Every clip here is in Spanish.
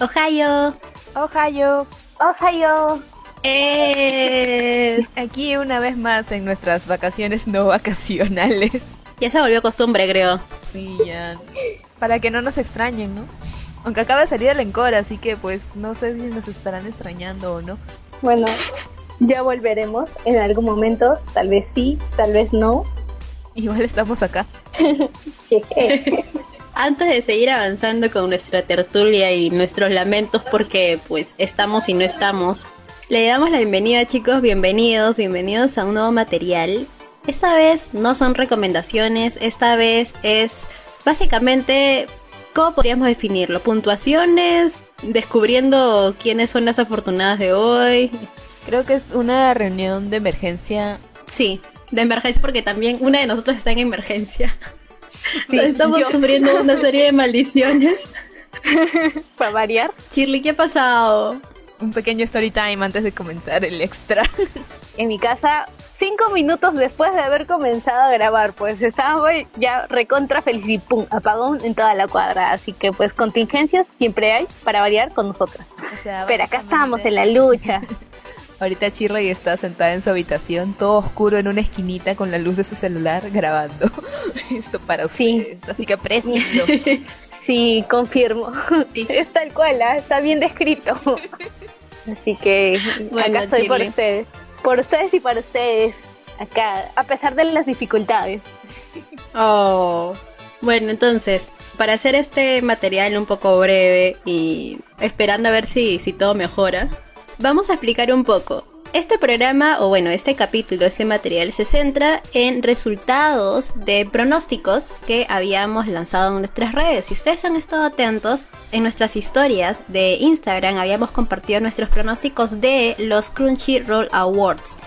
Ohio. Ohio. Ohio. Eh, Aquí una vez más en nuestras vacaciones no vacacionales. ya se volvió costumbre, creo. Sí, ya. Para que no nos extrañen, ¿no? Aunque acaba de salir el encore, así que pues no sé si nos estarán extrañando o no. Bueno, ya volveremos en algún momento. Tal vez sí, tal vez no. Igual estamos acá. Antes de seguir avanzando con nuestra tertulia y nuestros lamentos porque pues estamos y no estamos, le damos la bienvenida chicos, bienvenidos, bienvenidos a un nuevo material. Esta vez no son recomendaciones, esta vez es básicamente, ¿cómo podríamos definirlo? Puntuaciones, descubriendo quiénes son las afortunadas de hoy. Creo que es una reunión de emergencia. Sí, de emergencia porque también una de nosotros está en emergencia. Sí, Estamos yo. sufriendo una serie de maldiciones. Para variar. Shirley, ¿qué ha pasado? Un pequeño story time antes de comenzar el extra. En mi casa, cinco minutos después de haber comenzado a grabar, pues estábamos ya recontra feliz y pum, apagón en toda la cuadra. Así que pues contingencias siempre hay para variar con nosotras. O sea, Pero acá estamos en la lucha. Ahorita Shirley está sentada en su habitación, todo oscuro en una esquinita con la luz de su celular grabando. Esto para Sí. ustedes. Así que aprecienlo. Sí, confirmo. Sí. Es tal cual, ¿ah? está bien descrito. Así que Bueno, acá estoy por ustedes. Por ustedes y para ustedes. Acá, a pesar de las dificultades. Oh. Bueno, entonces, para hacer este material un poco breve y esperando a ver si, si todo mejora, vamos a explicar un poco. Este programa, o bueno, este capítulo, este material, se centra en resultados de pronósticos que habíamos lanzado en nuestras redes. Si ustedes han estado atentos, en nuestras historias de Instagram habíamos compartido nuestros pronósticos de los Crunchyroll Awards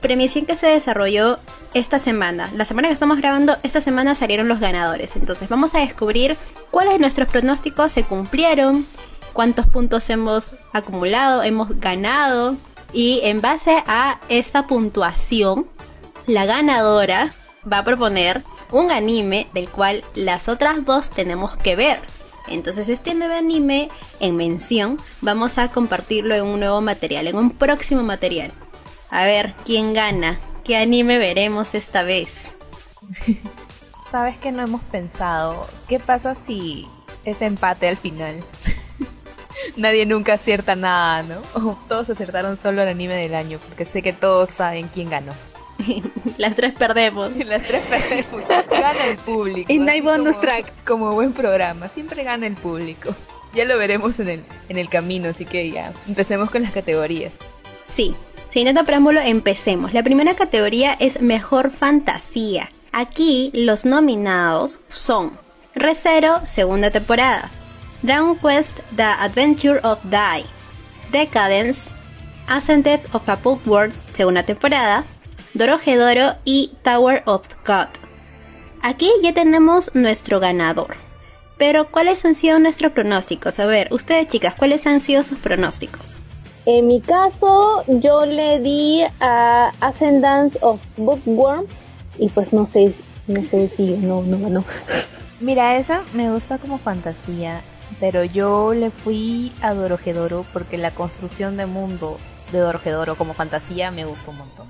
premiación que se desarrolló esta semana. La semana que estamos grabando, esta semana salieron los ganadores. Entonces vamos a descubrir cuáles de nuestros pronósticos se cumplieron, cuántos puntos hemos acumulado, hemos ganado. Y en base a esta puntuación, la ganadora va a proponer un anime del cual las otras dos tenemos que ver. Entonces este nuevo anime en mención vamos a compartirlo en un nuevo material, en un próximo material. A ver, ¿quién gana? ¿Qué anime veremos esta vez? ¿Sabes que no hemos pensado? ¿Qué pasa si es empate al final? Nadie nunca acierta nada, ¿no? Todos acertaron solo el anime del año, porque sé que todos saben quién ganó. Las tres perdemos. Las tres perdemos. Gana el público. Y no hay bonus como- track. Como buen programa, siempre gana el público. Ya lo veremos en el, en el camino, así que ya, empecemos con las categorías. Sí, sin tanto preámbulo, empecemos. La primera categoría es Mejor Fantasía. Aquí los nominados son Re:Zero, segunda temporada, Dragon Quest The Adventure of Dai, Decadence, Ascended of a Pop World, segunda temporada, Dorohedoro y Tower of God. Aquí ya tenemos nuestro ganador. Pero, ¿cuáles han sido nuestros pronósticos? A ver, ustedes chicas, ¿cuáles han sido sus pronósticos? En mi caso, yo le di a Ascendance of Bookworm. Y pues no sé, no sé si no, no ganó. Mira, esa me gusta como fantasía, pero yo le fui a Dorohedoro porque la construcción de mundo de Dorohedoro como fantasía me gustó un montón.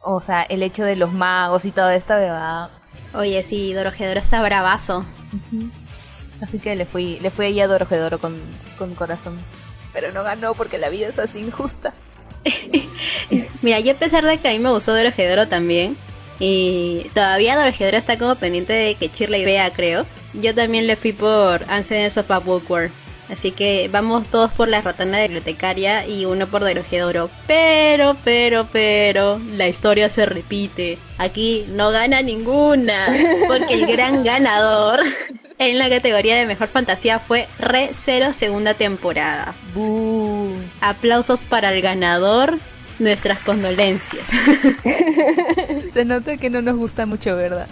O sea, el hecho de los magos y toda esta bebada. Oye, sí, Dorohedoro está bravazo. Así que le fui, le fui ahí a Dorohedoro con, con corazón. Pero no ganó porque la vida es así injusta. Mira, yo a pesar de que a mí me gustó Dorohedoro también, y todavía Dorohedoro está como pendiente de que Shirley vea, creo. Yo también le fui por Ancestors of a Bookworm. Así que vamos todos por la ratana de bibliotecaria y uno por Dorohedoro. Pero, pero, pero, la historia se repite. Aquí no gana ninguna, porque el gran ganador en la categoría de mejor fantasía fue Re Zero segunda temporada. ¡Bú! Aplausos para el ganador. Nuestras condolencias. Se nota que no nos gusta mucho, ¿verdad?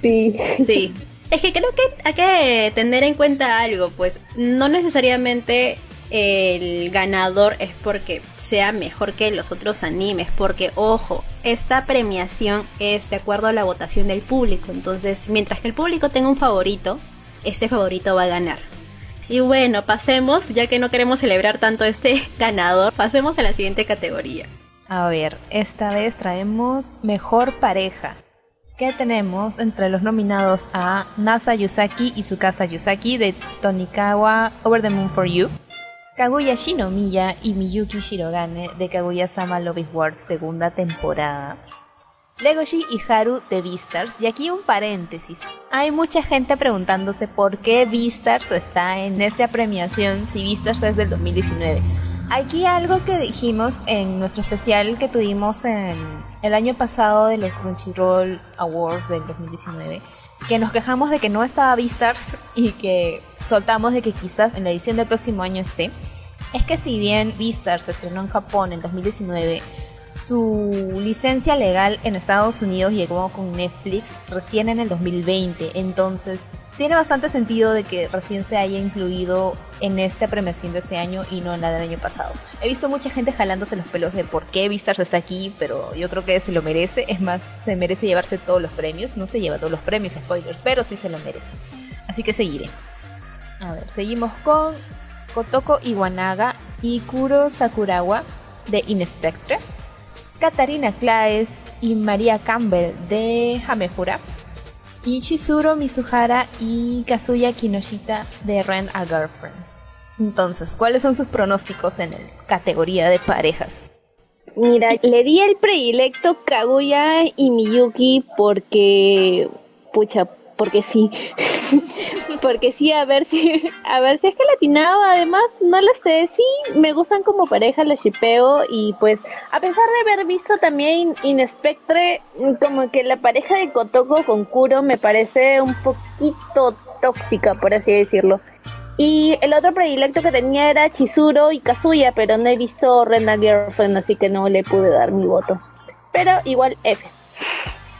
Sí. Sí. Es que creo que hay que tener en cuenta algo, pues no necesariamente el ganador es porque sea mejor que los otros animes, porque ojo, esta premiación es de acuerdo a la votación del público, entonces mientras que el público tenga un favorito, este favorito va a ganar. Y bueno, pasemos, ya que no queremos celebrar tanto este ganador, pasemos a la siguiente categoría. A ver, esta vez traemos Mejor Pareja. ¿Qué tenemos entre los nominados a Nasa Yusaki y Tsukasa Yusaki de Tonikawa Over the Moon for You? Kaguya Shinomiya y Miyuki Shirogane de Kaguya-sama Love is War segunda temporada. Legoshi y Haru de Beastars. Y aquí un paréntesis. Hay mucha gente preguntándose por qué Beastars está en esta premiación si Beastars es del 2019. Aquí algo que dijimos en nuestro especial que tuvimos en el año pasado de los Crunchyroll Awards del 2019, que nos quejamos de que no estaba Beastars y que soltamos de que quizás en la edición del próximo año esté, es que si bien Beastars se estrenó en Japón en 2019, su licencia legal en Estados Unidos llegó con Netflix recién en el 2020, entonces tiene bastante sentido de que recién se haya incluido en esta premiación de este año y no en la del año pasado. He visto mucha gente jalándose los pelos de por qué Vistars está aquí, pero yo creo que se lo merece. Es más, se merece llevarse todos los premios. No se lleva todos los premios, spoilers, pero sí se lo merece. Así que seguiré. A ver, seguimos con Kotoko Iwanaga y Kuro Sakurawa de Inspectre. Katarina Claes y María Campbell de Hamefura. Y Chizuru Mizuhara y Kazuya Kinoshita de Rent a Girlfriend. Entonces, ¿cuáles son sus pronósticos en la categoría de parejas? Mira, le di el predilecto Kaguya y Miyuki porque, pucha, porque sí. porque sí, a ver si, a ver si es que latinaba. Además, no lo sé, sí, me gustan como pareja, los shipeo. Y pues, a pesar de haber visto también Inspectre, como que la pareja de Kotoko con Kuro me parece un poquito tóxica, por así decirlo. Y el otro predilecto que tenía era Chizuro y Kazuya, pero no he visto Renda Girlfriend, así que no le pude dar mi voto. Pero igual F.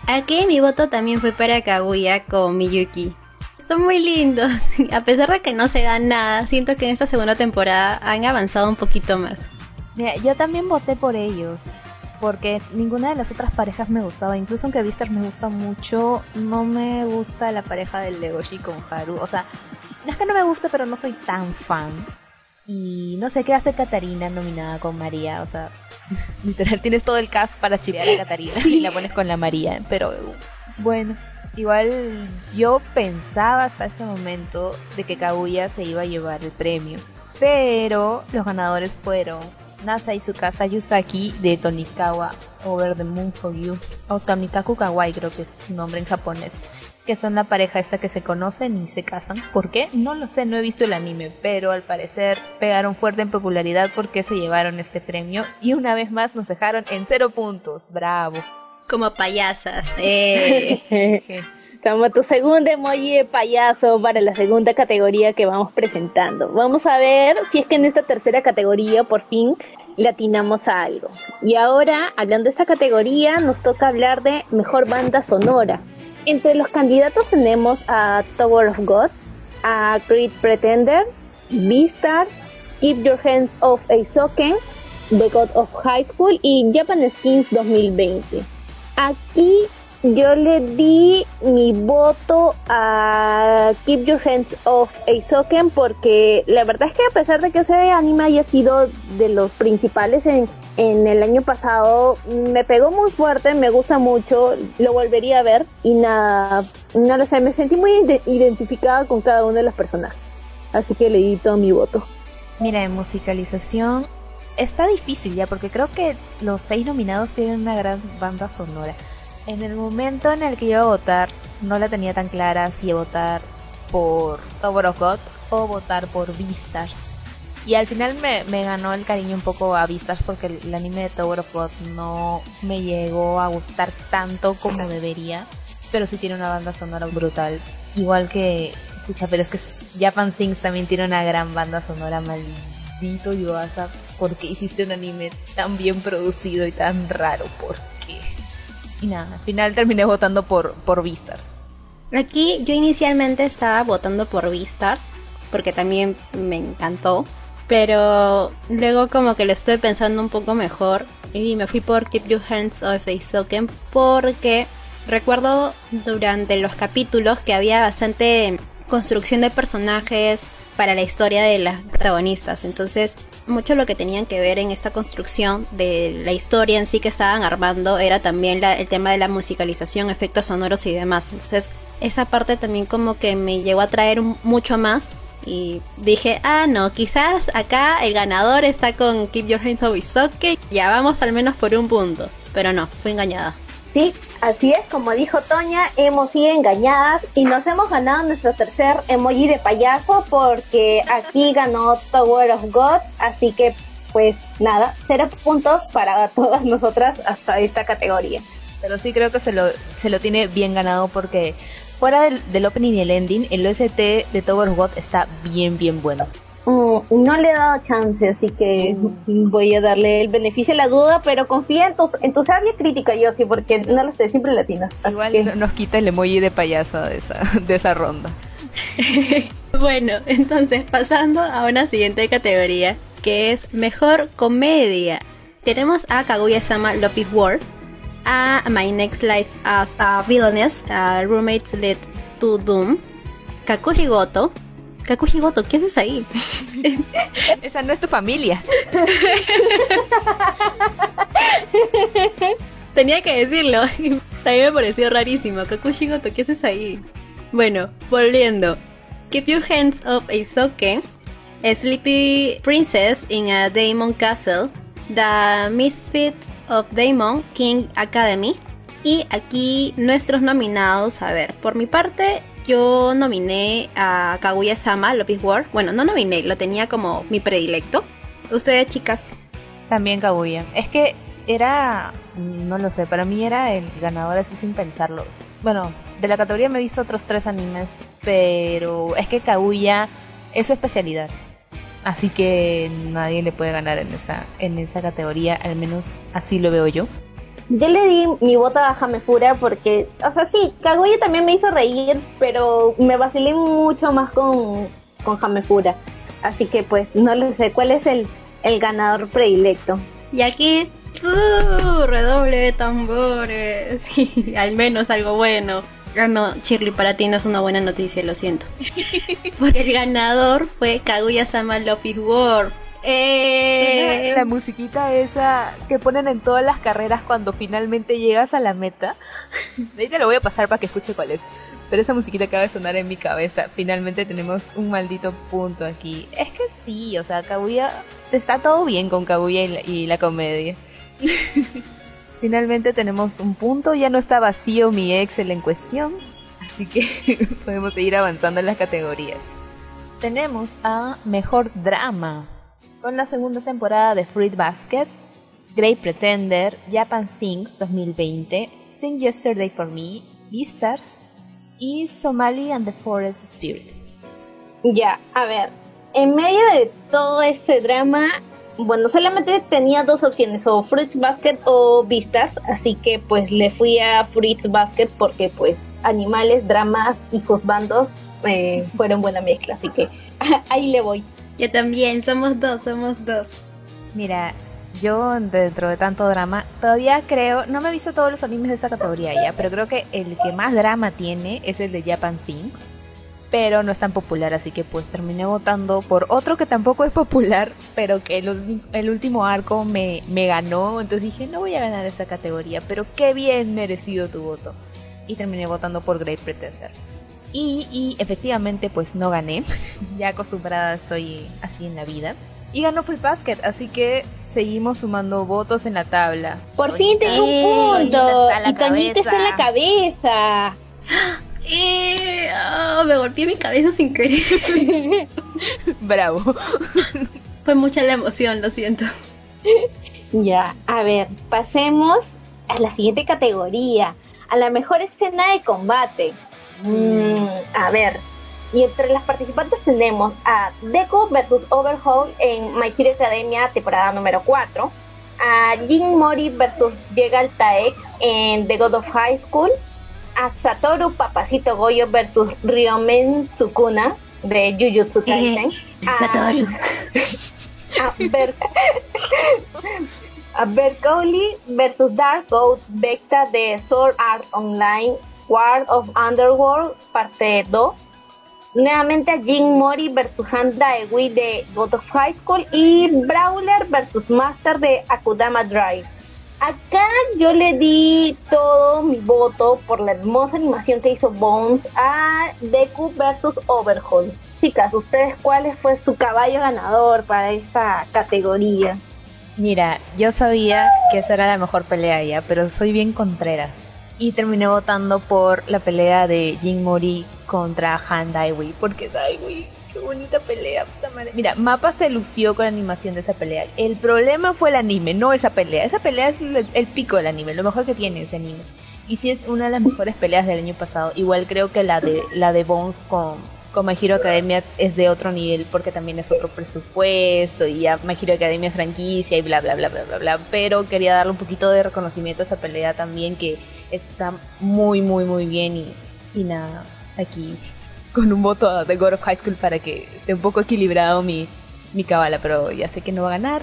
Aquí mi voto también fue para Kaguya con Miyuki. Son muy lindos. A pesar de que no se da nada, siento que en esta segunda temporada han avanzado un poquito más. Mira, yo también voté por ellos. Porque ninguna de las otras parejas me gustaba. Incluso aunque Vistas me gusta mucho, no me gusta la pareja del Legoshi con Haru. O sea, no es que no me guste, pero no soy tan fan. Y no sé qué hace Catarina nominada con María. O sea, literal, tienes todo el cast para chivear a Catarina y la pones con la María. Pero bueno, igual yo pensaba hasta ese momento de que Kaguya se iba a llevar el premio. Pero los ganadores fueron Nasa y casa Yusaki de Tonikawa Over the Moon for You. O Tonikaku Kawaii creo que es su nombre en japonés que son la pareja esta que se conocen y se casan. ¿Por qué? No lo sé, no he visto el anime, pero al parecer pegaron fuerte en popularidad porque se llevaron este premio y una vez más nos dejaron en cero puntos. Bravo. Como payasas. Eh. Como tu segundo emoji de payaso para la segunda categoría que vamos presentando. Vamos a ver si es que en esta tercera categoría por fin latinamos a algo. Y ahora, hablando de esta categoría, nos toca hablar de mejor banda sonora. Entre los candidatos tenemos a Tower of God, a Great Pretender, Beastars, Keep Your Hands Off Soken, The God of High School y Japan Skins 2020. Aquí yo le di mi voto a Keep Your Hands Off Soken porque la verdad es que a pesar de que ese anime haya sido de los principales en, en el año pasado, me pegó muy fuerte, me gusta mucho, lo volvería a ver y nada, no lo sé, me sentí muy identificada con cada uno de los personajes. Así que le di todo mi voto. Mira, en musicalización está difícil ya porque creo que los seis nominados tienen una gran banda sonora. En el momento en el que iba a votar, no la tenía tan clara si votar por Tower of God o votar por Beastars. Y al final me, ganó el cariño un poco a Vistas porque el, anime de Tower of God no me llegó a gustar tanto como debería. Pero sí tiene una banda sonora brutal. Igual que, escucha, pero es que Japan Sings también tiene una gran banda sonora, maldito Yuasa. porque hiciste un anime tan bien producido y tan raro? ¿Por y nada, al final terminé votando por, por Beastars. Aquí yo inicialmente estaba votando por Beastars, porque también me encantó. Pero luego como que lo estoy pensando un poco mejor y me fui por Keep Your Hands Off Soken porque recuerdo durante los capítulos que había bastante construcción de personajes, para la historia de las protagonistas. Entonces, mucho lo que tenían que ver en esta construcción de la historia en sí que estaban armando era también el tema de la musicalización, efectos sonoros y demás. Entonces, esa parte también como que me llegó a traer mucho más. Y dije, ah, no, quizás acá el ganador está con Keep Your Hands Off. Ya vamos al menos por un punto. Pero no, fui engañada. Sí, así es, como dijo Toña, hemos sido engañadas y nos hemos ganado nuestro tercer emoji de payaso porque aquí ganó Tower of God, así que pues nada, cero puntos para todas nosotras hasta esta categoría. Pero sí creo que se lo, se lo tiene bien ganado porque fuera del, del opening y el ending, el OST de Tower of God está bien, bien bueno. Mm, no le he dado chance, así que voy a darle el beneficio de la duda, pero confía en tu, en tu sabia crítica, yo sí, porque no lo sé, siempre latina. Igual nos quita el emoji de payaso de esa, de esa ronda. bueno, entonces pasando a una siguiente categoría, que es Mejor Comedia. Tenemos a Kaguya-sama Love is War, a My Next Life as a Villainess, a Roommates Led to Doom, Kakushi Goto, Kakushi Goto, ¿qué haces ahí? Esa no es tu familia. Tenía que decirlo. También me pareció rarísimo. Kakushi Goto, ¿qué haces ahí? Bueno, volviendo. Keep your hands up Isoke. Sleepy Princess in a Daemon Castle. The Misfit of Daemon King Academy. Y aquí nuestros nominados, a ver, por mi parte, yo nominé a Kaguya-sama, Love is War. Bueno, no nominé, lo tenía como mi predilecto. ¿Ustedes, chicas? También Kaguya. Es que era, no lo sé, para mí era el ganador así sin pensarlo. Bueno, de la categoría me he visto otros tres animes, pero es que Kaguya es su especialidad. Así que nadie le puede ganar en esa, en esa categoría, al menos así lo veo yo. Yo le di mi voto a Jamefura porque, o sea, sí, Kaguya también me hizo reír, pero me vacilé mucho más con, con Jamefura. Así que pues no lo sé cuál es el, el ganador predilecto. Y aquí, redoble de tambores. Al menos algo bueno. Ah, no, Shirley, para ti no es una buena noticia, lo siento. Porque el ganador fue Kaguya-sama Love is War eh... La musiquita esa que ponen en todas las carreras cuando finalmente llegas a la meta. Ahí te lo voy a pasar para que escuche cuál es. Pero esa musiquita acaba de sonar en mi cabeza. Finalmente tenemos un maldito punto aquí. Es que sí, o sea, Kaguya... Está todo bien con Kaguya y la, y la comedia. Finalmente tenemos un punto. Ya no está vacío mi Excel en cuestión. Así que podemos seguir avanzando en las categorías. Tenemos a Mejor Drama con la segunda temporada de Fruit Basket, Great Pretender, Japan Sings 2020, Sing Yesterday for Me, Beastars y Somali and the Forest Spirit. Ya, a ver, en medio de todo ese drama, bueno, solamente tenía dos opciones, o Fruits Basket o Vistas, así que pues le fui a Fruits Basket porque pues animales, dramas y bandos eh, fueron buena mezcla, así que ahí le voy. Yo también, somos dos, somos dos. Mira, yo dentro de tanto drama, todavía creo, no me he visto todos los animes de esa categoría ya, pero creo que el que más drama tiene es el de Japan Sings, pero no es tan popular, así que pues terminé votando por otro que tampoco es popular, pero que el, el último arco me, me ganó, entonces dije, no voy a ganar esta categoría, pero qué bien merecido tu voto. Y terminé votando por Great Pretender. Y, efectivamente pues no gané, ya acostumbrada estoy así en la vida. Y ganó Free Basket, así que seguimos sumando votos en la tabla. Por fin tengo un punto. y Toñita está en la cabeza. Eh, oh, me golpeé mi cabeza sin querer. Bravo. Fue mucha la emoción, lo siento. Ya, a ver, pasemos a la siguiente categoría, a la mejor escena de combate. Mm, a ver, y entre las participantes tenemos a Deku versus Overhaul en My Hero Academia temporada número 4, a Jin Mori versus Diego Taek en The God of High School, a Satoru Papacito Goyo versus Ryomen Tsukuna de Jujutsu Kaisen, Satoru. A, Ber a versus Dark Goat Vecta de Sword Art Online War of Underworld, parte 2. nuevamente a Jin Mori versus Han Daewoo de God of High School y Brawler versus Master de Akudama Drive. Acá yo le di todo mi voto por la hermosa animación que hizo Bones a Deku versus Overhaul. Chicas, ¿ustedes cuál fue su caballo ganador para esa categoría? Mira, yo sabía que esa era la mejor pelea ya, pero soy bien contrera. Y terminé votando por la pelea de Jin Mori contra Han Daiwi, porque Daiwi, qué bonita pelea, puta madre. Mira, Mapa se lució con la animación de esa pelea. El problema fue el anime, no esa pelea. Esa pelea es el, el pico del anime, lo mejor que tiene ese anime. Y sí es una de las mejores peleas del año pasado. Igual creo que la de la de Bones con con My Hero Academia es de otro nivel porque también es otro presupuesto y ya My Hero Academia es franquicia y bla bla bla bla bla bla. Pero quería darle un poquito de reconocimiento a esa pelea también que está muy muy muy bien y, y nada, aquí con un voto de God of High School para que esté un poco equilibrado mi, mi cabala, pero ya sé que no va a ganar.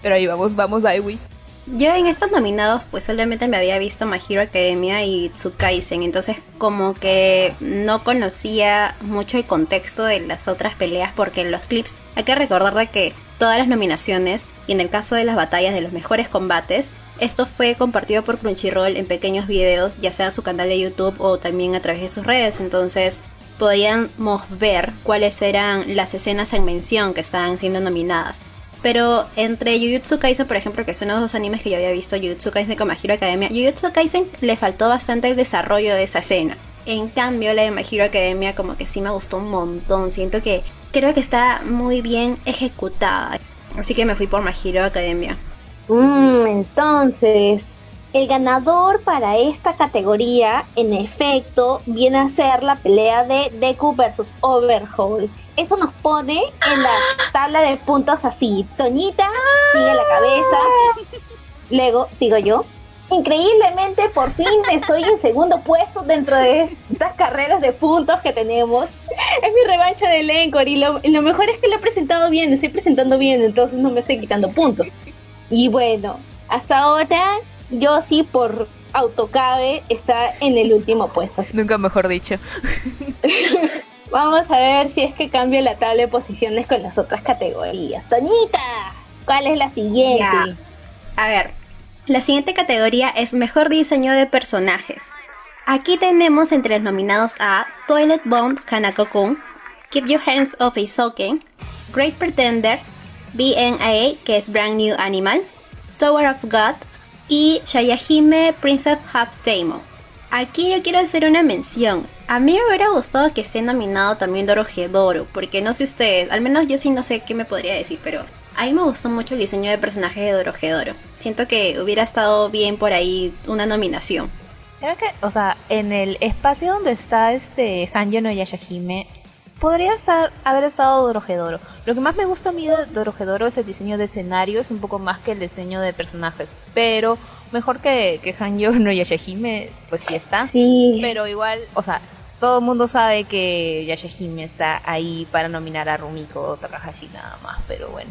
Pero ahí vamos, vamos, Daiwi. Yo en estos nominados pues solamente me había visto My Hero Academia y Tsukaisen, entonces como que no conocía mucho el contexto de las otras peleas porque en los clips hay que recordar de que todas las nominaciones y en el caso de las batallas de los mejores combates, esto fue compartido por Crunchyroll en pequeños videos, ya sea su canal de YouTube o también a través de sus redes, entonces podíamos ver cuáles eran las escenas en mención que estaban siendo nominadas. Pero entre Jujutsu Kaisen, por ejemplo, que son los dos animes que yo había visto, Jujutsu Kaisen con My Hero Academia, Jujutsu Kaisen le faltó bastante el desarrollo de esa escena. En cambio, la de My Hero Academia como que sí me gustó un montón. Siento que creo que está muy bien ejecutada. Así que me fui por My Hero Academia. Mm, entonces, el ganador para esta categoría, en efecto, viene a ser la pelea de Deku versus Overhaul. Eso nos pone en la tabla de puntos así. Toñita sigue la cabeza. Luego sigo yo. Increíblemente, por fin estoy en segundo puesto dentro de estas carreras de puntos que tenemos. Es mi revancha de Lencor y lo, lo mejor es que lo he presentado bien, estoy presentando bien, entonces no me estoy quitando puntos. Y bueno, hasta ahora yo sí por autocabe está en el último puesto. Nunca mejor dicho. Vamos a ver si es que cambia la tabla de posiciones con las otras categorías. Toñita, ¿cuál es la siguiente? Ya. A ver, la siguiente categoría es Mejor Diseño de Personajes. Aquí tenemos entre los nominados a Toilet Bomb Hanako-kun, Keep Your Hands Off Isoken, Great Pretender, BNA, que es Brand New Animal, Tower of God y Shayahime Prince of Daemon. Aquí yo quiero hacer una mención. A mí me hubiera gustado que esté nominado también Dorohedoro, porque no sé ustedes, al menos yo sí no sé qué me podría decir, pero a mí me gustó mucho el diseño de personajes de Dorohedoro. Siento que hubiera estado bien por ahí una nominación. Creo que, o sea, en el espacio donde está este Hanyo no Yashahime, podría estar haber estado Dorohedoro. Lo que más me gusta a mí de Dorohedoro es el diseño de escenarios, un poco más que el diseño de personajes. Pero mejor que, que Hanyo no Yashahime, pues sí está. Sí. Pero igual, o sea, todo el mundo sabe que Yashahime está ahí para nominar a Rumiko o Takahashi nada más, pero bueno.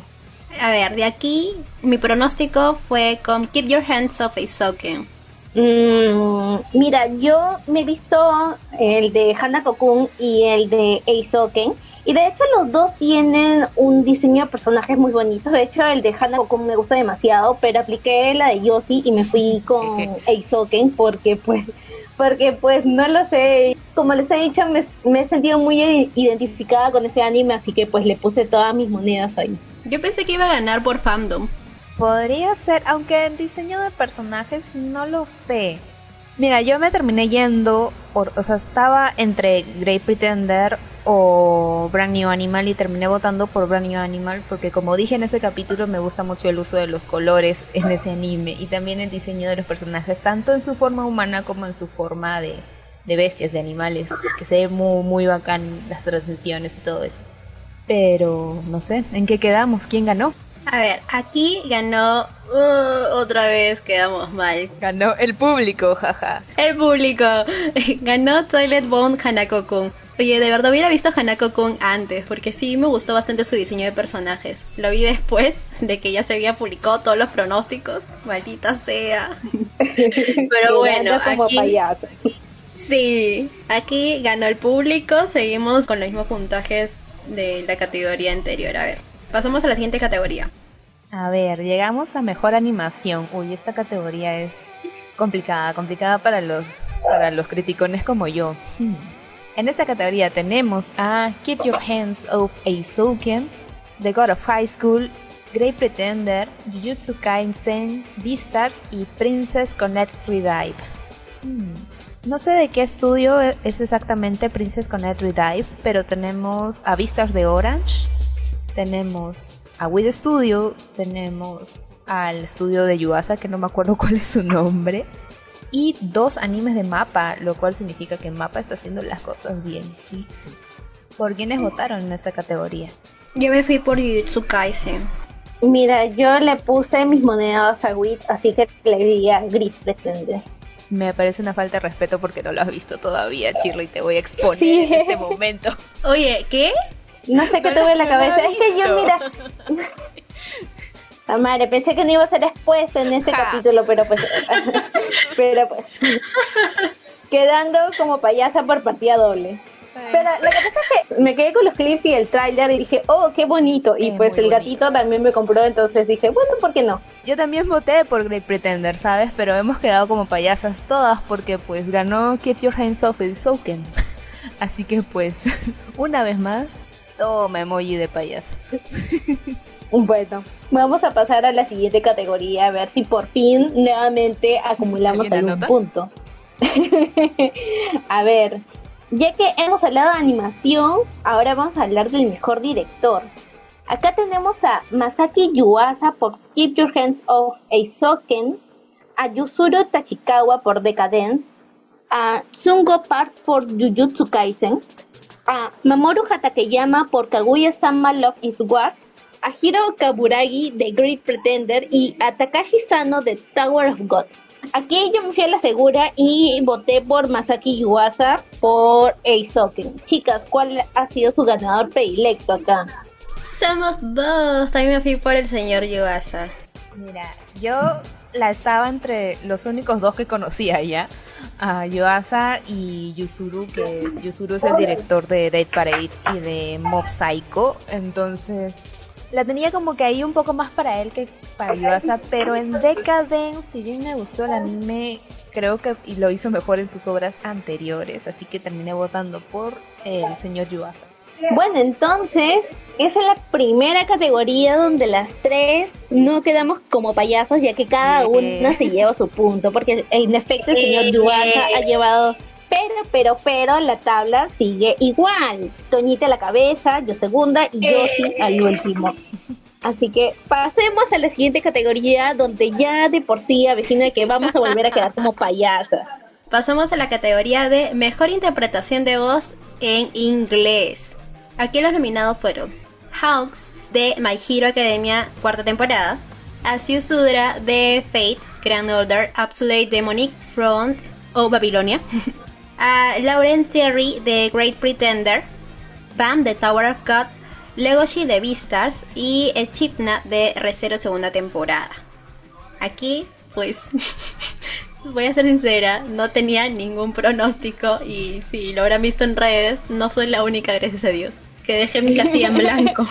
A ver, de aquí mi pronóstico fue con Keep Your Hands Off Isoken. Mm, mira, yo me he visto el de Hanako-kun y el de Eisoken. Y de hecho los dos tienen un diseño de personajes muy bonitos. De hecho el de Hanako-kun me gusta demasiado, pero apliqué la de Yoshi y me fui con Eisoken porque pues porque pues no lo sé, como les he dicho me, me he sentido muy identificada con ese anime, así que pues le puse todas mis monedas ahí. Yo pensé que iba a ganar por fandom. Podría ser, aunque el diseño de personajes no lo sé. Mira, yo me terminé yendo, por, o sea, estaba entre Great Pretender o Brand New Animal y terminé votando por Brand New Animal porque como dije en ese capítulo me gusta mucho el uso de los colores en ese anime y también el diseño de los personajes, tanto en su forma humana como en su forma de, de bestias, de animales, que se ve muy, muy bacán las transiciones y todo eso. Pero no sé, ¿en qué quedamos? ¿Quién ganó? A ver, aquí ganó. uh, otra vez quedamos mal. Ganó el público, jaja. El público. Ganó Toilet Bone Hanako-kun. Oye, de verdad hubiera visto Hanako-kun antes, porque sí me gustó bastante su diseño de personajes. Lo vi después de que ya se había publicado todos los pronósticos. Maldita sea. Pero bueno, aquí. payaso. Sí, aquí ganó el público, seguimos con los mismos puntajes de la categoría anterior. A ver, pasamos a la siguiente categoría. A ver, llegamos a mejor animación. Uy, esta categoría es complicada, complicada para los, para los criticones como yo. Hmm. En esta categoría tenemos a Keep Your Hands Off Eizouken, The God of High School, Great Pretender, Jujutsu Kaisen, Beastars y Princess Connect Redive. Hmm. No sé de qué estudio es exactamente Princess Connect Redive, pero tenemos a Beastars de Orange, tenemos a Wid Studio, tenemos al estudio de Yuasa, que no me acuerdo cuál es su nombre, y dos animes de mapa, lo cual significa que Mapa está haciendo las cosas bien, sí, sí. ¿Por quiénes votaron en esta categoría? Yo me fui por Jujutsu Kaisen. Mira, yo le puse mis monedas a Wit, así que le diría Gris Pretender. Me parece una falta de respeto porque no lo has visto todavía, Chirlo, y te voy a exponer en este momento. Oye, ¿qué? No sé qué tuve en la cabeza. Es que yo, mira. La madre, pensé que no iba a ser expuesta en este capítulo, pero pues. pero pues. Quedando como payasa por partida doble. Pero lo que pasa es que me quedé con los clips y el trailer y dije, oh, qué bonito. Y pues el gatito también me compró, entonces dije, bueno, ¿por qué no? Yo también voté por Great Pretender, ¿sabes? Pero hemos quedado como payasas todas porque pues ganó Keep Your Hands Off the Soken. Así que pues, una vez más, toma emoji de payaso. Bueno, vamos a pasar a la siguiente categoría, a ver si por fin nuevamente acumulamos algún punto. a ver, ya que hemos hablado de animación, ahora vamos a hablar del mejor director. Acá tenemos a Masaki Yuasa por Keep Your Hands Off Eisoken, a Yusuro Tachikawa por Decadence, a Sungo Park por Jujutsu Kaisen, a Mamoru Hatakeyama por Kaguya-sama Love is War, a Hiro Kaburagi de Great Pretender y a Takashi Sano de Tower of God. Aquí yo me fui a la segura y voté por Masaki Yuasa por Eisoken. Chicas, ¿cuál ha sido su ganador predilecto acá? Somos dos. También me fui por el señor Yuasa. Mira, yo la estaba entre los únicos dos que conocía ya. A Yuasa y Yusuru, que Yusuru es el director de Dead Parade y de Mob Psycho. Entonces la tenía como que ahí un poco más para él que para Yuasa, pero en Decadence, si bien me gustó el anime, creo que lo hizo mejor en sus obras anteriores, así que terminé votando por el señor Yuasa. Bueno, entonces, esa es la primera categoría donde las tres no quedamos como payasos, ya que cada una se lleva su punto, porque en efecto el señor Yuasa ha llevado pero, pero, pero la tabla sigue igual. Toñita a la cabeza, yo segunda y yo sí al último. Así que pasemos a la siguiente categoría donde ya de por sí avecina que vamos a volver a quedar como payasas. Pasamos a la categoría de mejor interpretación de voz en inglés. Aquí los nominados fueron Hawks de My Hero Academia cuarta temporada, Asiu Sudra de Fate, Grand Order Absolute Demonic Front o Babilonia, a Lauren Terry de Great Pretender, Bam de Tower of God, Legoshi de Beastars. Y Echidna de Recero segunda temporada. Aquí, pues, voy a ser sincera, no tenía ningún pronóstico y si lo habrán visto en redes, no soy la única, gracias a Dios, que dejé mi casilla en blanco.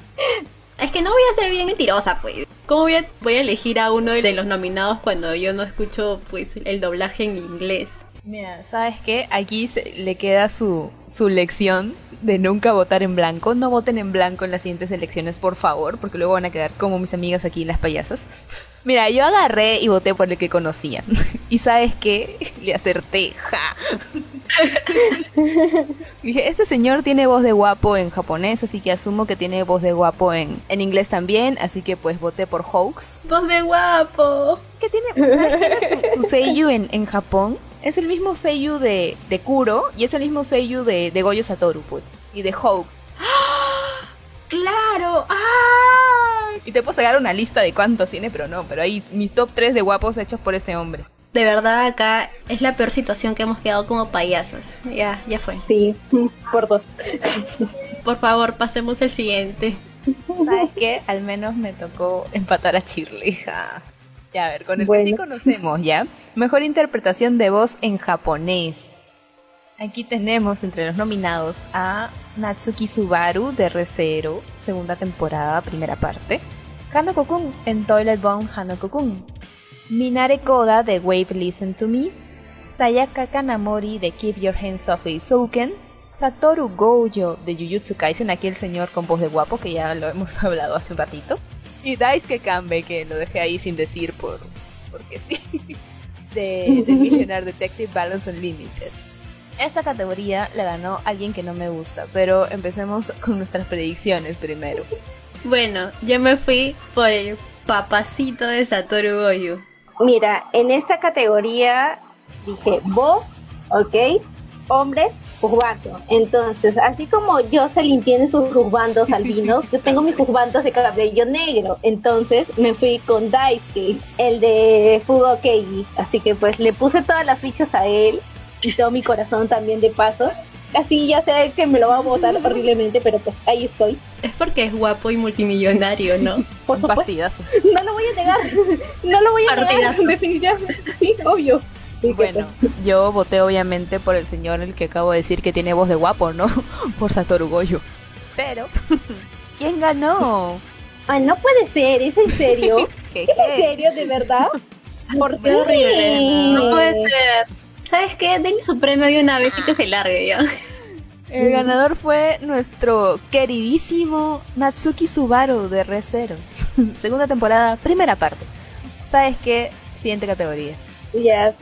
es que no voy a ser bien mentirosa, pues. ¿Cómo voy a, voy a elegir a uno de los nominados cuando yo no escucho, pues, el doblaje en inglés? Mira, ¿sabes qué? Aquí se, le queda su, su lección de nunca votar en blanco. No voten en blanco en las siguientes elecciones, por favor, porque luego van a quedar como mis amigas aquí, las payasas. Mira, yo agarré y voté por el que conocía. y ¿sabes qué? Le acerté, ja. Dije, este señor tiene voz de guapo en japonés, así que asumo que tiene voz de guapo en, en inglés también, así que pues voté por Hoax. ¡Voz de guapo! ¿Qué tiene su, su seiyu en, en Japón? Es el mismo seiyu de, de Kuro y es el mismo seiyu de, de Goyo Satoru, pues, y de Hoax. ¡Claro! ¡Ah! Y te puedo sacar una lista de cuántos tiene, pero no, pero hay mis top 3 de guapos hechos por este hombre. De verdad, acá es la peor situación que hemos quedado como payasas. Ya, ya fue. Sí, por dos. Por favor, pasemos al siguiente. ¿Sabes qué? Al menos me tocó empatar a Chirley. Ya, a ver, con el que sí conocemos, ¿ya? Mejor interpretación de voz en japonés. Aquí tenemos entre los nominados a Natsuki Subaru de ReZero, segunda temporada, primera parte. Hanako-kun en Toilet Bomb Hanako-kun. Minare Koda de Wave Listen to Me. Sayaka Kanamori de Keep Your Hands Off Souken. Satoru Gojo de Jujutsu Kaisen, aquí el señor con voz de guapo que ya lo hemos hablado hace un ratito. Y Daisuke Kanbe, que lo dejé ahí sin decir por porque sí. De, de Millionaire Detective Balance Unlimited. Esta categoría la ganó alguien que no me gusta, pero empecemos con nuestras predicciones primero. Bueno, yo me fui por el papacito de Satoru Gojo. Mira, en esta categoría dije voz, ok, hombres, juzbando. Entonces, así como Jocelyn tiene sus juzbandos albinos, yo tengo mis juzbandos de cabello negro. Entonces me fui con Daisuke, el de Fugo Keiji. Así que pues le puse todas las fichas a él y todo mi corazón también de paso. Así ya sé que me lo va a votar horriblemente, pero pues ahí estoy. Es porque es guapo y multimillonario, ¿no? Por supuesto. No lo voy a negar. No lo voy a negar. Definitivamente. Sí, obvio. Bueno, yo voté obviamente por el señor el que acabo de decir que tiene voz de guapo, ¿no? Por Satoru Goyo. Pero, ¿quién ganó? Ah, no puede ser, ¿es en serio? ¿Es en serio, de verdad? ¿Por qué? No puede ser. ¿Sabes qué? Denle su premio de una vez y que se largue ya. El ganador fue nuestro queridísimo Natsuki Subaru de ReZero. Segunda temporada, primera parte. ¿Sabes qué? Siguiente categoría. Yes.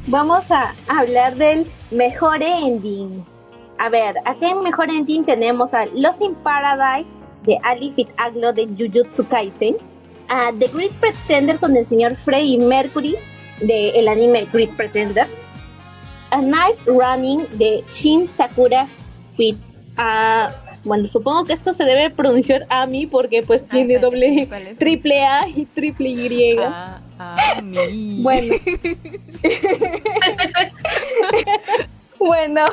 Vamos a hablar del mejor ending. A ver, aquí en mejor ending tenemos a Lost in Paradise de Ali Fit Aglo de Jujutsu Kaisen, a The Great Pretender con el señor Freddie Mercury de el anime Great Pretender, a Night Running de Shin Sakura Fit. a bueno, supongo que esto se debe pronunciar a mí porque pues ah, tiene doble, triple A y triple Y. Ah, a mí. Bueno. bueno,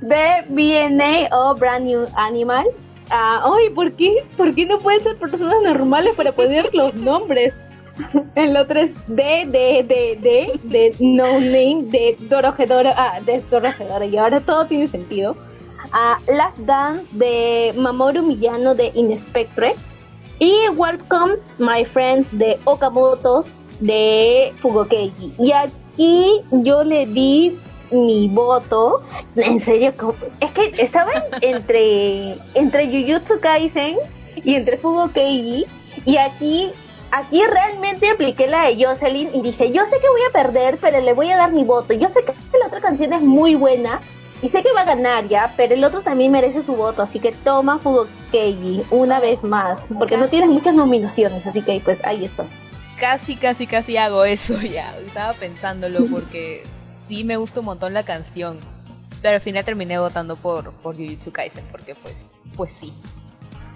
de BNA o Brand New Animal. Ah, ay, ¿por qué? ¿Por qué no pueden ser personas normales para poner los nombres? El otro es D, D, D, D, de No Name, de Dorojedoro, ah, de Dorojedoro, y ahora todo tiene sentido a Last Dance de Mamoru Miyano de Inspectre y Welcome My Friends de Okamoto de Fugokeiji. Y aquí yo le di mi voto. En serio, es que estaba entre, entre Jujutsu Kaisen y entre Fugokeiji. Y aquí, aquí realmente apliqué la de Jocelyn y dije, yo sé que voy a perder, pero le voy a dar mi voto. Yo sé que la otra canción es muy buena, y sé que va a ganar ya, pero el otro también merece su voto, así que toma Fugokeiji una vez más, porque no tienes muchas nominaciones, así que pues ahí está. Casi, casi, casi hago eso ya. Estaba pensándolo porque sí me gusta un montón la canción, pero al final terminé votando por, por Jujutsu Kaisen, porque pues, pues sí.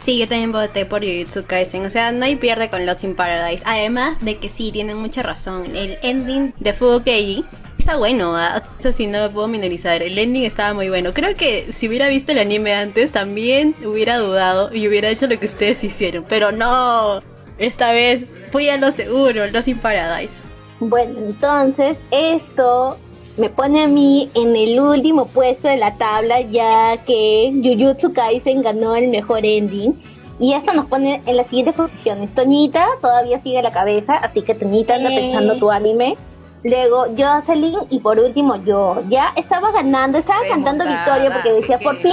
Sí, yo también voté por Jujutsu Kaisen. O sea, no hay pierde con Lost in Paradise. Además de que sí, tienen mucha razón. El ending de Fugokeiji está bueno, ¿ah? eso sí, no lo puedo minorizar. El ending estaba muy bueno. Creo que si hubiera visto el anime antes, también hubiera dudado y hubiera hecho lo que ustedes hicieron. Pero no, esta vez fui a lo seguro, los Sin Paradise. Bueno, entonces esto me pone a mí en el último puesto de la tabla, ya que Jujutsu Kaisen ganó el mejor ending. Y esto nos pone en las siguientes posiciones. Toñita todavía sigue a la cabeza, así que Toñita anda pensando tu anime. Luego Jocelyn y por último yo. Ya estaba ganando, estaba cantando victoria porque decía, por fin,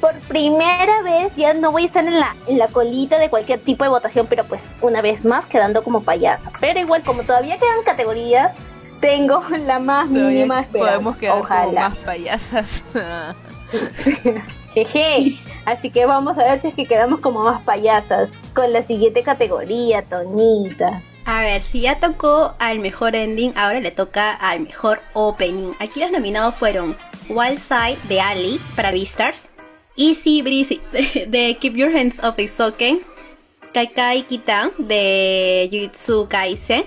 por primera vez ya no voy a estar en la, en la colita de cualquier tipo de votación, pero pues una vez más quedando como payasa. Pero igual, como todavía quedan categorías, tengo la más mínima esperanza. Podemos quedar como más payasas. Jeje. Así que vamos a ver si es que quedamos como más payasas con la siguiente categoría, Tonita. A ver, si ya tocó al mejor ending, ahora le toca al mejor opening. Aquí los nominados fueron Wild Side de Ali para Beastars, Easy Breezy de, Keep Your Hands Off Soken, Kaikai Kita de Jujutsu Kaisen,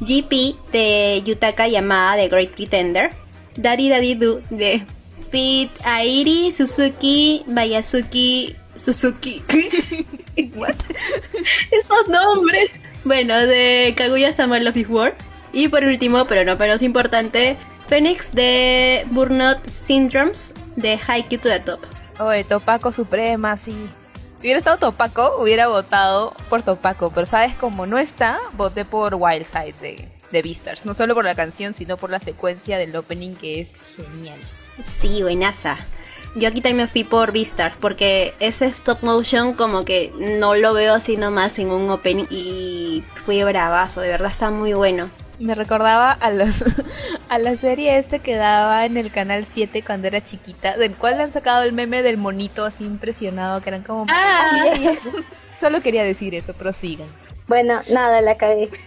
GP de Yutaka Yamada de Great Pretender, Daddy Daddy Do de Fit Airi Suzuki Bayasuki Suzuki. ¿What? Esos nombres. Bueno, de Kaguya-sama Love is War. Y por último, pero no menos importante, Phoenix de Burnout Syndromes de Haikyuu to the Top. Oye, Topaco Suprema, sí. Si hubiera estado Topaco, hubiera votado por Topaco, pero sabes, como no está, voté por Wildside de, de Beastars. No solo por la canción, sino por la secuencia del opening que es genial. Sí, buenaza. Yo aquí también me fui por Beastars porque ese stop motion como que no lo veo así nomás en un opening y fue bravazo, de verdad está muy bueno. Me recordaba a los a la serie este que daba en el canal 7 cuando era chiquita, del cual han sacado el meme del monito así impresionado, que eran como... Ah, Solo quería decir eso, prosigan. Bueno, nada, la cagué.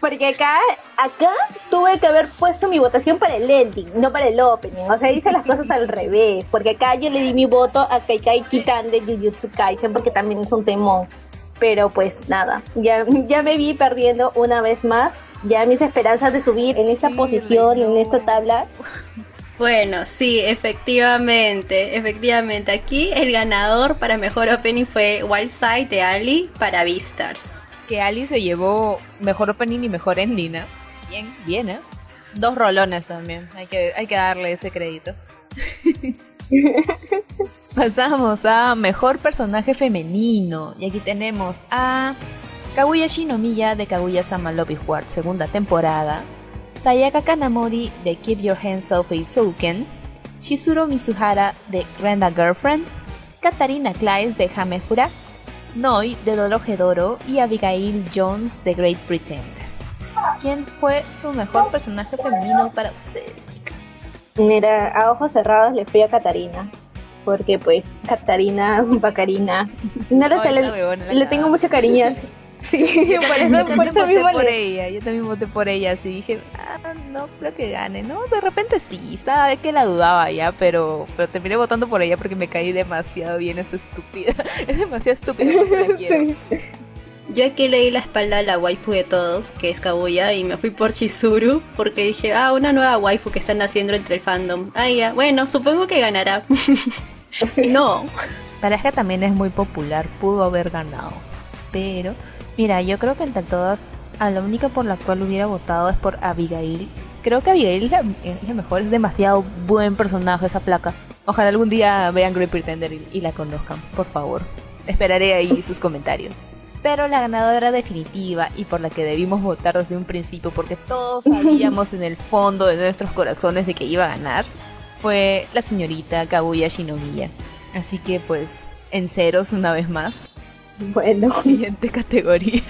Porque acá, acá tuve que haber puesto mi votación para el ending, no para el opening. O sea, hice las cosas al revés. Porque acá yo le di mi voto a Kaikai Kitan de Jujutsu Kaisen porque también es un temón. Pero pues nada, ya, ya me vi perdiendo una vez más. Ya mis esperanzas de subir en esta Sí, posición, en esta tabla, Bueno, sí, efectivamente, efectivamente. Aquí el ganador para mejor opening fue Wildside de Ali para Beastars. Que Ali se llevó mejor opening y mejor ending, ¿eh? Bien, bien, ¿eh? Dos rolones también, hay que, hay que darle ese crédito. Pasamos a mejor personaje femenino. Y aquí tenemos a Kaguya Shinomiya de Kaguya Sama Love is segunda temporada. Sayaka Kanamori de Keep Your Hands Off Souken. Shizuru Mizuhara de Renda Girlfriend. Katarina Claes de Hamehura. Noi de Dorohedoro y Abigail Jones de Great Pretender. ¿Quién fue su mejor personaje femenino para ustedes, chicas? Mira, a ojos cerrados le fui a Catarina. Porque pues, Catarina, Bacarina. No lo sé, le, tengo mucho cariño. Sí, Yo por también, eso, yo por también eso voté mismo por le- ella, yo también voté por ella, así dije, ah, no creo que gane, ¿no? De repente sí, estaba de que la dudaba ya, pero, pero terminé votando por ella porque me caí demasiado bien, es estúpida, es demasiado estúpida, por eso la quiero. Yo aquí le di la espalda a la waifu de todos, que es Kaguya, y me fui por Chizuru, porque dije, ah, una nueva waifu que están haciendo entre el fandom. Ah, ya, bueno, supongo que ganará. No. Pareja también es muy popular, pudo haber ganado, pero, mira, yo creo que entre todas, a la única por la cual hubiera votado es por Abigail. Creo que Abigail es la, mejor, es demasiado buen personaje esa flaca. Ojalá algún día vean Great Pretender y, y la conozcan, por favor. Esperaré ahí sus comentarios. Pero la ganadora definitiva y por la que debimos votar desde un principio, porque todos sabíamos en el fondo de nuestros corazones de que iba a ganar, fue la señorita Kaguya Shinomiya. Así que pues, en ceros una vez más. Bueno, Siguiente categoría.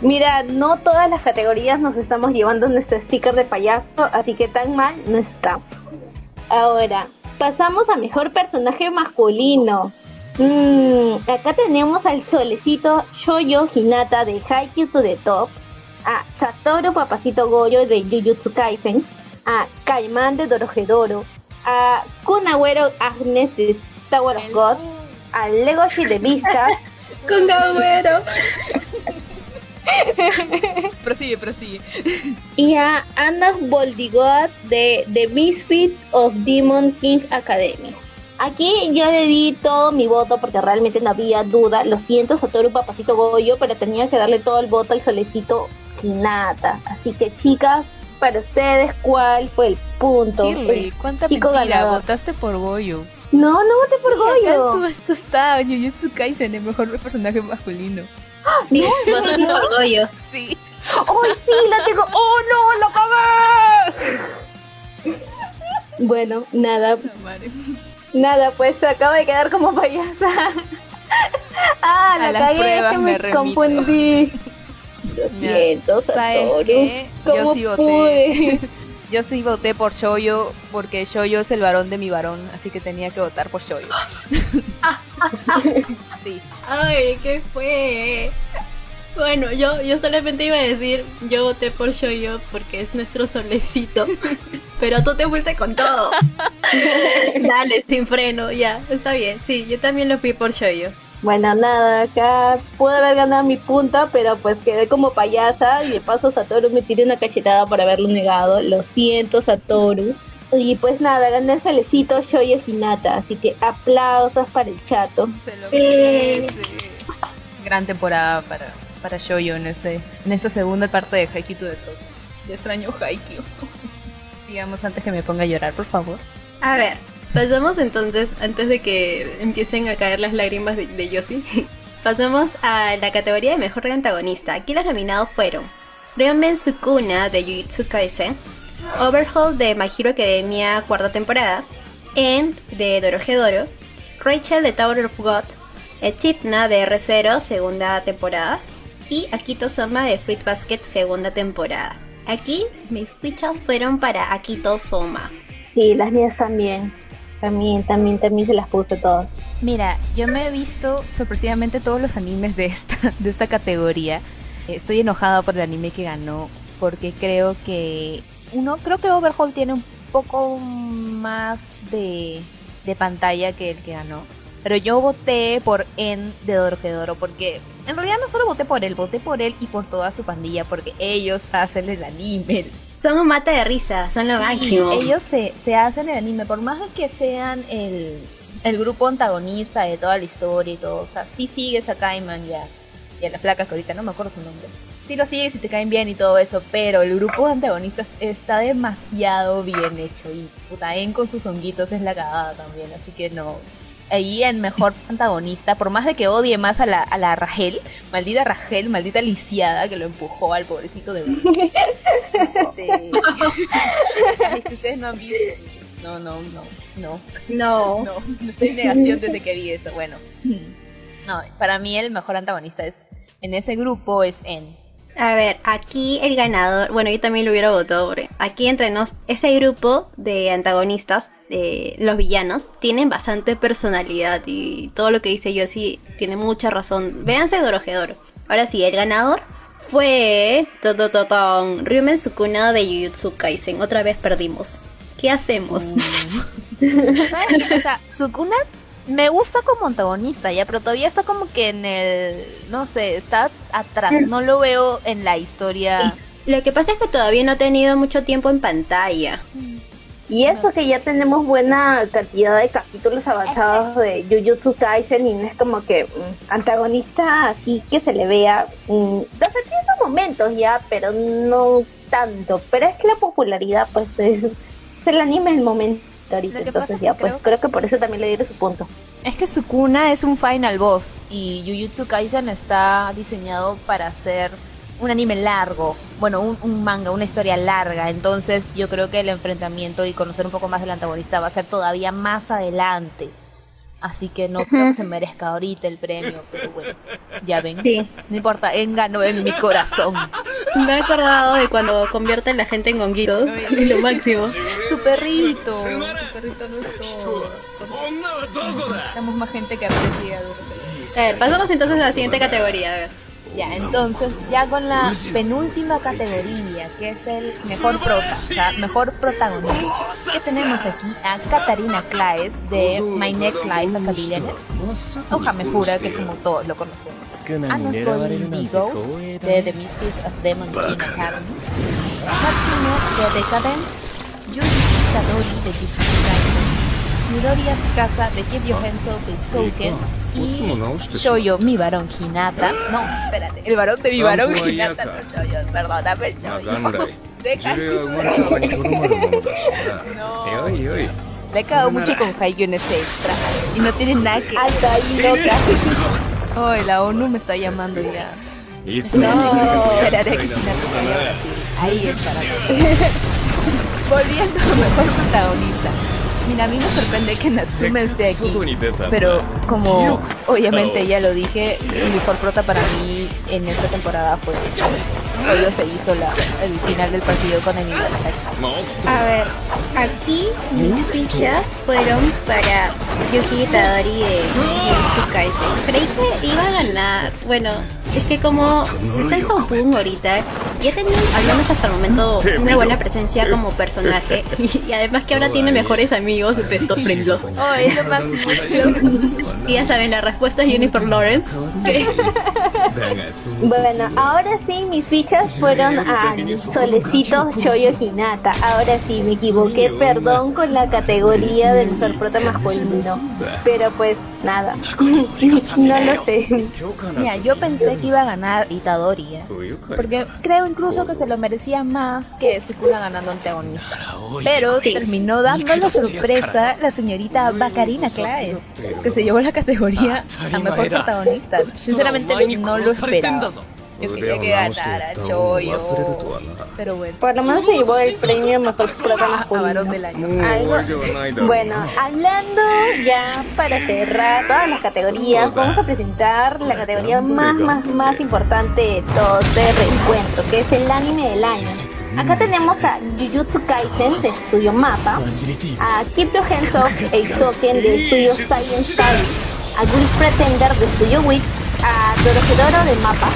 mira, no todas las categorías nos estamos llevando nuestro sticker de payaso, así que tan mal no está. Ahora, pasamos a mejor personaje masculino. Mm, acá tenemos al solecito Shoyo Hinata de Haikyuu to the Top, a Satoru Papacito Goyo de Jujutsu Kaisen, a Caimán de Dorohedoro, a Kunagüero Agnes de Tower of God, a Legoshi de Vista, Con Agüero. Prosigue, prosigue. y a Anna Boldigoat de The Misfit of Demon King Academy. Aquí yo le di todo mi voto porque realmente no había duda. Lo siento, Satoru Papacito Goyo, pero tenía que darle todo el voto al solecito Hinata. Así que chicas, para ustedes, ¿cuál fue el punto? Shirley, El ¿cuánta chico mentira? ganador. Votaste por Goyo. No, no voté por Goyo. Acá esto está Jujutsu Kaisen, el mejor personaje masculino. Sí, votaste por Goyo. Sí. ¡Ay, sí, la tengo! ¡Oh, no, lo cagué! Bueno, nada, nada, pues acabo de quedar como payasa. ah, A la las cagué, es pruebas que me confundí. Yo ¿Cómo sí voté. pude? Yo sí voté por Shoyo porque Shoyo es el varón de mi varón, así que tenía que votar por Shoyo. sí. Ay, ¿qué fue? Bueno, yo, yo solamente iba a decir, yo voté por Shoyo porque es nuestro solecito. Pero tú te fuiste con todo. Dale, sin freno, ya, está bien. Sí, yo también lo fui por Shoyo. Bueno, nada, acá pude haber ganado mi punta, pero pues quedé como payasa y de paso Satoru me tiró una cachetada por haberlo negado. Lo siento, Satoru. Y pues nada, gané el solecito Shoyo Hinata, así que aplausos para el chato. Se lo Eh. Gran temporada para, para Shoujo en, este, en esta segunda parte de Haikyuu de todo. Ya extraño Haikyuu. Digamos antes que me ponga a llorar, por favor. A ver, pasamos entonces, antes de que empiecen a caer las lágrimas de, de pasamos a la categoría de mejor antagonista. Aquí los nominados fueron Ryomen Sukuna de Jujutsu Kaisen, Overhaul de My Hero Academia cuarta temporada, End de Dorohedoro, Rachel de Tower of God, Echidna de R0 segunda temporada y Akito Soma de Fruit Basket segunda temporada. Aquí mis fichas fueron para Akito Soma. Sí, las mías también. También, también, también se las puse todas. Mira, yo me he visto sorpresivamente todos los animes de esta, de esta categoría. Estoy enojada por el anime que ganó porque creo que uno, creo que Overhaul tiene un poco más de, de pantalla que el que ganó. Pero yo voté por En de Dorohedoro porque en realidad no solo voté por él, voté por él y por toda su pandilla porque ellos hacen el anime. Son un mate de risa, son lo máximo. Ellos se, se hacen el anime, por más de que sean el, el grupo antagonista de toda la historia y todo. O sea, sí sigues a Kaiman y a, y a las flacas que ahorita no me acuerdo su nombre. Sí lo sigues y te caen bien y todo eso, pero el grupo de antagonistas está demasiado bien hecho y puta, En con sus honguitos es la cagada también, así que no. Ahí en mejor antagonista, por más de que odie más a la, a la Rachel, maldita Rachel, maldita lisiada que lo empujó al pobrecito de este... Ay, que ustedes no han visto. No, no, no, no. No. No, no estoy en negación desde que vi eso. Bueno, no, para mí el mejor antagonista es en ese grupo es En. A ver, aquí el ganador, bueno, yo también lo hubiera votado, porque aquí entre nos, ese grupo de antagonistas, los villanos, tienen bastante personalidad y todo lo que dice yo sí tiene mucha razón. Véanse Dorohedoro. Ahora sí, el ganador fue Ryumen Sukuna de Jujutsu Kaisen. Otra vez perdimos. ¿Qué hacemos? ¿Sabes? O sea, Sukuna me gusta como antagonista ya, pero todavía está como que en el, no sé, está atrás, no lo veo en la historia. Lo que pasa es que todavía no ha tenido mucho tiempo en pantalla. Y eso que ya tenemos buena cantidad de capítulos avanzados de Jujutsu Kaisen y no es como que mm, antagonista así que se le vea. Mm, tiene momentos ya, pero no tanto. Pero es que la popularidad pues es, es el anime del momento ahorita. Entonces es ya pues creo creo que por eso también le dieron su punto. Es que Sukuna es un final boss y Jujutsu Kaisen está diseñado para ser un anime largo, bueno, un, un manga, una historia larga, entonces yo creo que el enfrentamiento y conocer un poco más del antagonista va a ser todavía más adelante. Así que no creo que se merezca ahorita el premio, pero bueno, ya ven. Sí. No importa, En ganó en mi corazón. Me he acordado de cuando convierten la gente en honguitos. Es lo máximo. Su perrito, su perrito no es todo. Estamos más gente que aprecia. A ver, pasamos entonces a la siguiente categoría. A ver. Ya, entonces, ya con la penúltima categoría, que es el mejor prota, o sea, mejor protagonista, que tenemos aquí a Katarina Claes de My Next Life as a Villainess, o Hamefura, que como todos lo conocemos, Anos Golden Goat de The Misfits of Demon King Academy, Matsuno de Decadence, Yuji Itadori de Jujutsu Midori Asukasa de Off the Souken y Shoyo, mi varón Hinata. No, espérate, el varón de mi varón Hinata, no Shoyo, perdóname, Shoyo. Deja No. Le he cagado mucho con Haikyuu en este extra y no tiene nada que... Alta ahí, loca. Ay, la ONU me está llamando ya. No. Esperaré que Hinata se vaya a Brasil. Ahí estará. Volviendo a mejor protagonista. Mira, a mí me sorprende que Natsume esté aquí. Pero como obviamente ya lo dije, el mejor prota para mí en esta temporada fue Shoyo se hizo la, el final del partido con el aniversario. A ver, aquí mis fichas fueron para Yuji Itadori de Jujutsu Kaisen. Creí que iba a Bueno, es que como está en Sopun ahorita, ya tenía, al menos hasta el momento, una buena presencia como personaje. Y, además que ahora tiene mejores amigos, Best Friendlos. Oh, es lo máximo. y ya saben, la respuesta es Jennifer Lawrence. Bueno, ahora sí, mis fichas fueron a Solecito Shoyo Hinata. Ahora sí, me equivoqué, perdón con la categoría del prota masculino. Pero pues nada, no lo sé. Mira, yo pensé que iba a ganar Itadori, ¿eh? porque creo incluso que se lo merecía más que Sukuna ganando antagonista. Pero terminó dando la sorpresa la señorita Bacarina Claes, que se llevó la categoría a mejor protagonista. Sinceramente no lo esperaba. Yo quería que ganara Choyo. Pero bueno. Por lo menos se llevó el premio mejor prota masculino. del año. Algo- Bueno, hablando ya para cerrar todas las categorías, vamos a presentar la categoría más, más, más importante de todo este reencuentro, que es el anime del año. Acá tenemos a Jujutsu Kaisen de Estudio Mapa, a Kipro Hensoft Eisoken de Estudio Science Study, a Grid Pretender de Estudio Wit, a Dorohedoro de Mapa,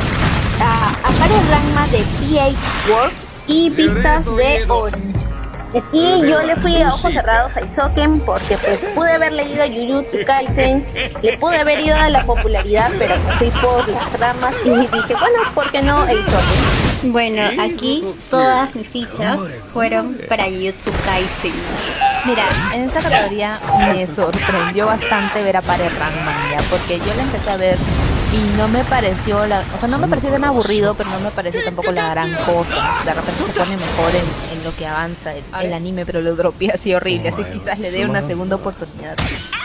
a Akare Ranma de PH World y Vistas de Ori. Aquí yo le fui a ojos cerrados a Isoken porque pues pude haber leído Jujutsu Kaisen, le pude haber ido a la popularidad, pero me fui por las ramas y dije, bueno, ¿por qué no Isoken? Bueno, aquí todas mis fichas fueron para Jujutsu Kaisen. Mira, en esta categoría me sorprendió bastante ver a Pare Ranman, ya, porque yo la empecé a ver y no me pareció, la, o sea, no me pareció tan aburrido, pero no me pareció tampoco la gran cosa. De repente se pone mejor en, en lo que avanza el, el anime, pero lo dropeé así horrible, así quizás le dé una segunda oportunidad.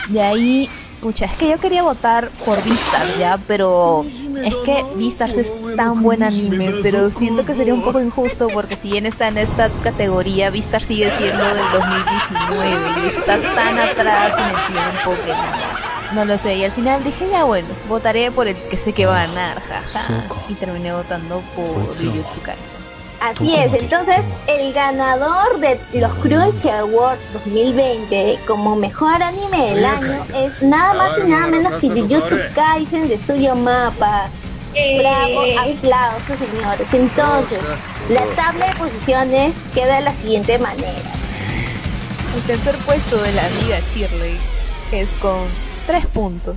De ahí, pucha, es que yo quería votar por Vistas, ya, pero es que Vistas es tan buen anime, pero siento que sería un poco injusto porque si bien está en esta categoría, Vistas sigue siendo del 2019 y está tan atrás en el tiempo que no lo sé. Y al final dije, ya bueno, votaré por el que sé que va a ganar, jaja. Y terminé votando por Jujutsu Kaisen. Así es, entonces el ganador de los Crunchy Awards 2020 como mejor anime del año es nada más y nada menos que Jujutsu Kaisen de Studio Mapa. Bravo, aplausos señores. Entonces, la tabla de posiciones queda de la siguiente manera. El tercer puesto de la amiga Shirley es con tres puntos.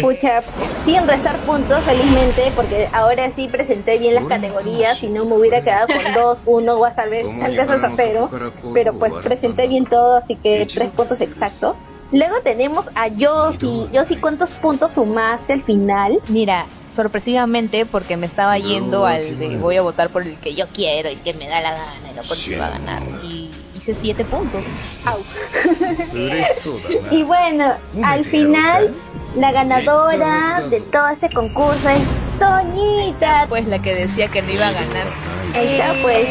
Pucha, sin restar puntos, felizmente, porque ahora sí presenté bien las categorías y no me hubiera quedado con dos, uno o tal vez a cero. Pero pues presenté bien todo, así que tres puntos exactos. Luego tenemos a Yoshi. Yoshi, ¿cuántos puntos sumaste al final? Mira, sorpresivamente, porque me estaba yendo al de voy a votar por el que yo quiero y que me da la gana y el que va a ganar. Y hice siete puntos. Au. Y bueno, al final, la ganadora de todo este concurso es Toñita. Pues la que decía que no iba a ganar. Ella pues.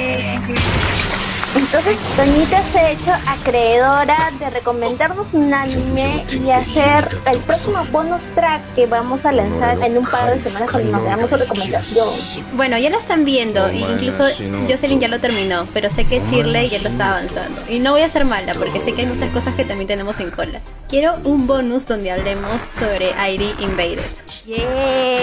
Entonces, Toñita se ha hecho acreedora de recomendarnos un anime y hacer el próximo bonus track que vamos a lanzar en un par de semanas cuando nos damos su recomendación. Bueno, ya lo están viendo, e incluso Jocelyn ya lo terminó, pero sé que Shirley ya lo está avanzando. Y no voy a ser mala, porque sé que hay muchas cosas que también tenemos en cola. Quiero un bonus donde hablemos sobre ID Invaded.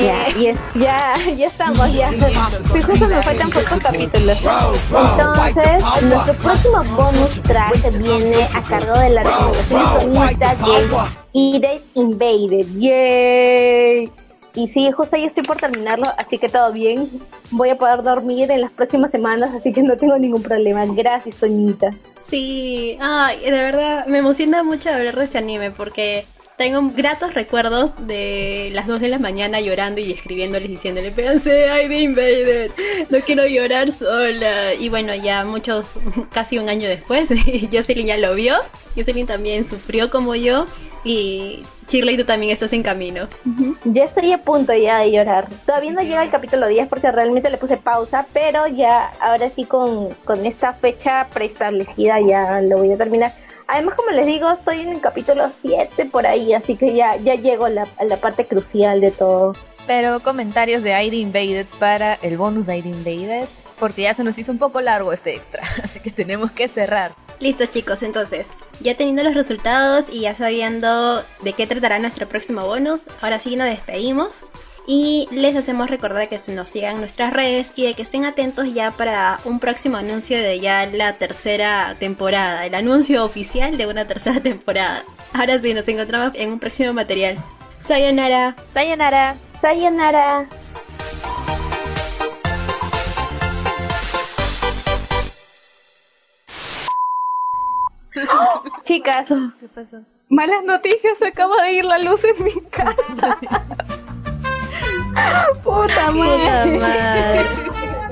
Ya, y es- ya, ya estamos, ya. Sí, justo nos faltan pocos capítulos. Entonces, nuestro próximo bonus track viene a cargo de la recomendación de Ide Invaded. ¡Yay! Y sí, justo ahí estoy por terminarlo, así que todo bien. Voy a poder dormir en las próximas semanas, así que no tengo ningún problema. Gracias, Soñita. Sí, ay, de verdad, me emociona mucho hablar de ese anime porque tengo gratos recuerdos de las 2 de la mañana llorando y escribiéndoles diciéndole, véanse, ID Invaded, no quiero llorar sola. Y bueno, ya muchos, casi un año después, Jocelyn ya lo vio, Jocelyn también sufrió como yo y Shirley tú también estás en camino. Ya estoy a punto ya de llorar. Todavía no llega el capítulo 10 porque realmente le puse pausa, pero ya ahora sí con, con esta fecha preestablecida ya lo voy a terminar. Además, como les digo, estoy en el capítulo 7 por ahí, así que ya, ya llego a la, a la parte crucial de todo. Pero comentarios de ID Invaded para el bonus de ID Invaded, porque ya se nos hizo un poco largo este extra, así que tenemos que cerrar. Listo chicos, entonces, ya teniendo los resultados y ya sabiendo de qué tratará nuestro próximo bonus, ahora sí nos despedimos. Y les hacemos recordar que nos sigan nuestras redes y de que estén atentos ya para un próximo anuncio de ya la tercera temporada, el anuncio oficial de una tercera temporada. Ahora sí, nos encontramos en un próximo material. Sayonara. Sayonara. Sayonara. Chicas, ¿Qué pasó? malas noticias, acaba de ir la luz en mi casa. Puta madre.